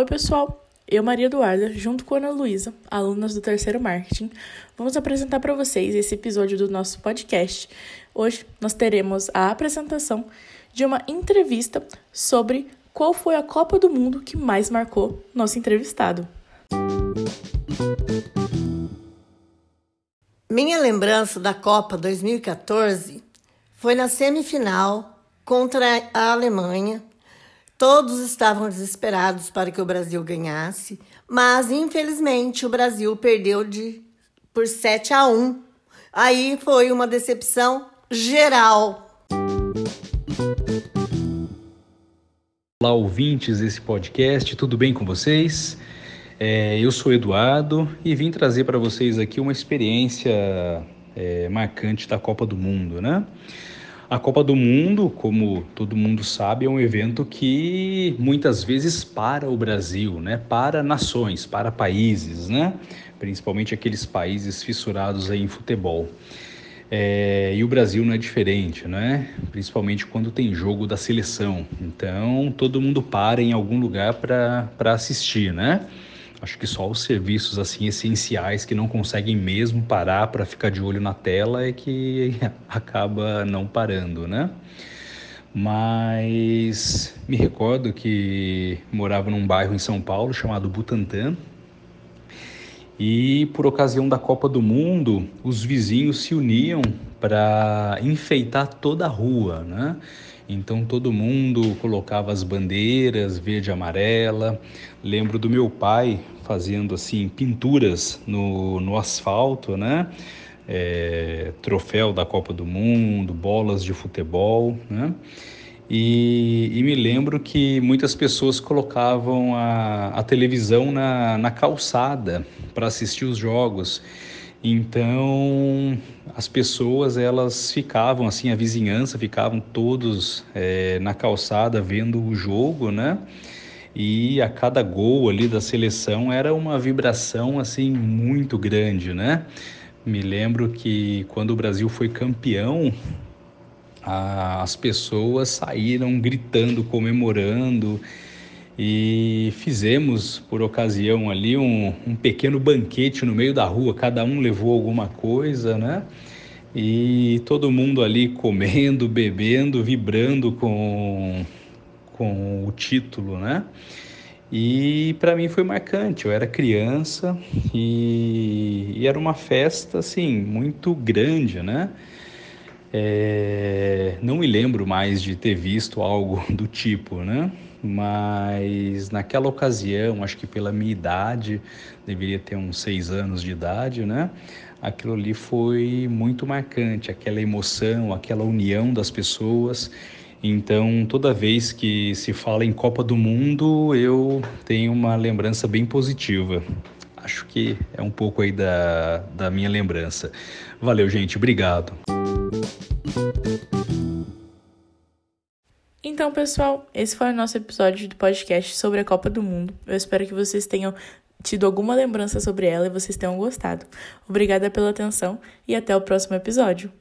Oi, pessoal! Eu, Maria Eduarda, junto com Ana Luísa, alunas do terceiro marketing, vamos apresentar para vocês esse episódio do nosso podcast. Hoje nós teremos a apresentação de uma entrevista sobre qual foi a Copa do Mundo que mais marcou nosso entrevistado. Minha lembrança da Copa 2014 foi na semifinal contra a Alemanha Todos estavam desesperados para que o Brasil ganhasse, mas infelizmente o Brasil perdeu de por 7 a 1. Aí foi uma decepção geral. Olá, ouvintes desse podcast, tudo bem com vocês? É, eu sou Eduardo e vim trazer para vocês aqui uma experiência é, marcante da Copa do Mundo, né? A Copa do Mundo, como todo mundo sabe, é um evento que muitas vezes para o Brasil, né? Para nações, para países, né? Principalmente aqueles países fissurados em futebol. É, e o Brasil não é diferente, né? Principalmente quando tem jogo da seleção. Então todo mundo para em algum lugar para assistir, né? Acho que só os serviços assim essenciais que não conseguem mesmo parar para ficar de olho na tela é que acaba não parando, né? Mas me recordo que morava num bairro em São Paulo chamado Butantã. E por ocasião da Copa do Mundo, os vizinhos se uniam para enfeitar toda a rua, né? Então todo mundo colocava as bandeiras verde e amarela. Lembro do meu pai fazendo assim pinturas no, no asfalto, né? É, troféu da Copa do Mundo, bolas de futebol, né? E, e, me lembro que muitas pessoas colocavam a, a televisão na, na calçada para assistir os jogos. Então as pessoas elas ficavam assim, a vizinhança ficavam todos é, na calçada vendo o jogo, né? E a cada gol ali da seleção era uma vibração assim muito grande, né? Me lembro que quando o Brasil foi campeão, as pessoas saíram gritando, comemorando e fizemos por ocasião ali um, um, pequeno banquete no meio da rua, cada um levou alguma coisa, né? E todo mundo ali comendo, bebendo, vibrando com, com o título, né? E para mim foi marcante. Eu era criança e, e era uma festa assim muito grande, né? É, não me lembro mais de ter visto algo do tipo, né? mas naquela ocasião, acho que pela minha idade, deveria ter uns seis anos de idade, né? Aquilo ali foi muito marcante, aquela emoção, aquela união das pessoas. Então, toda vez que se fala em Copa do Mundo, eu tenho uma lembrança bem positiva. Acho que é um pouco aí da, da minha lembrança. Valeu, gente. Obrigado. Então, pessoal, esse foi o nosso episódio do podcast sobre a Copa do Mundo. Eu espero que vocês tenham tido alguma lembrança sobre ela e vocês tenham gostado. Obrigada pela atenção e até o próximo episódio.